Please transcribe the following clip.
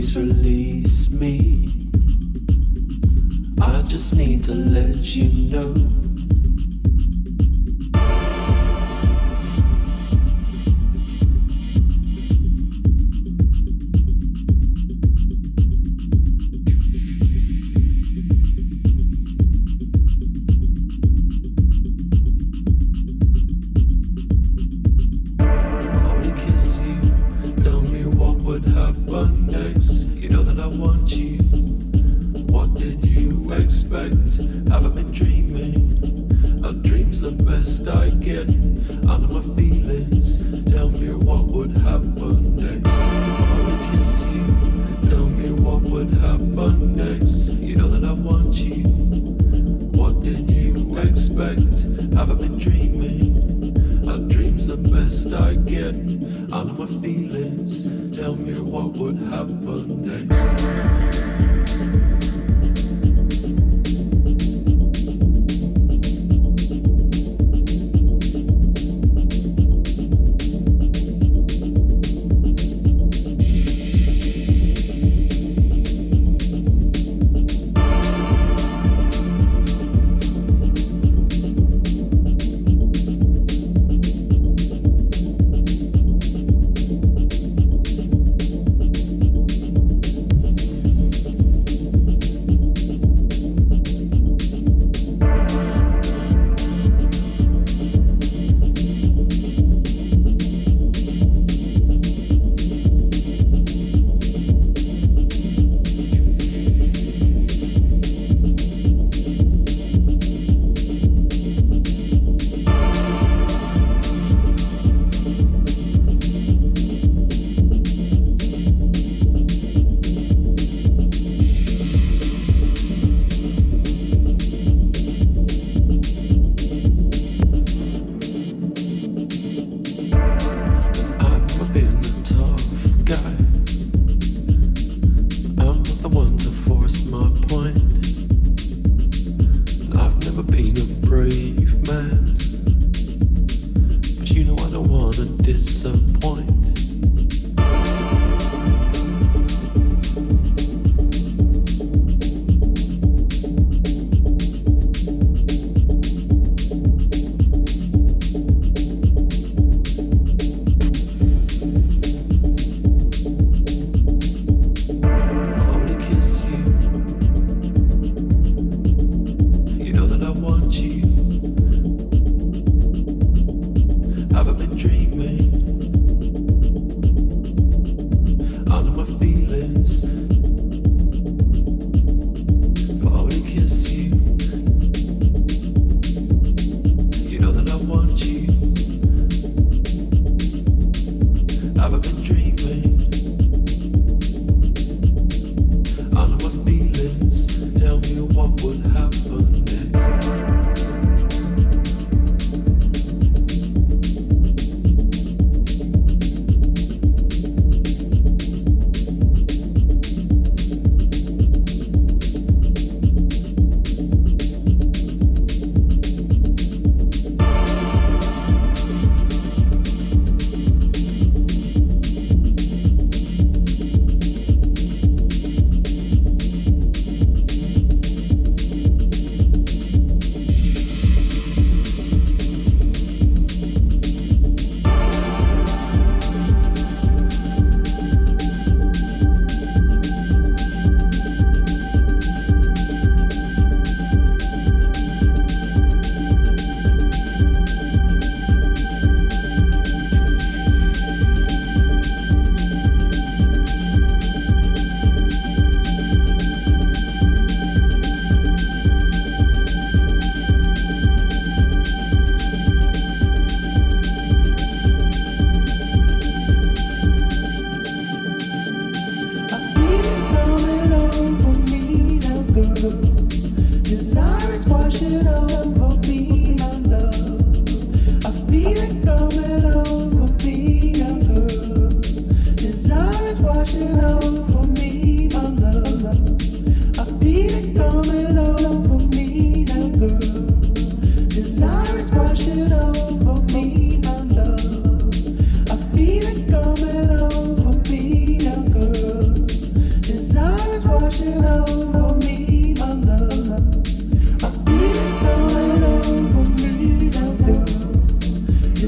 Please release me. I just need to let you know.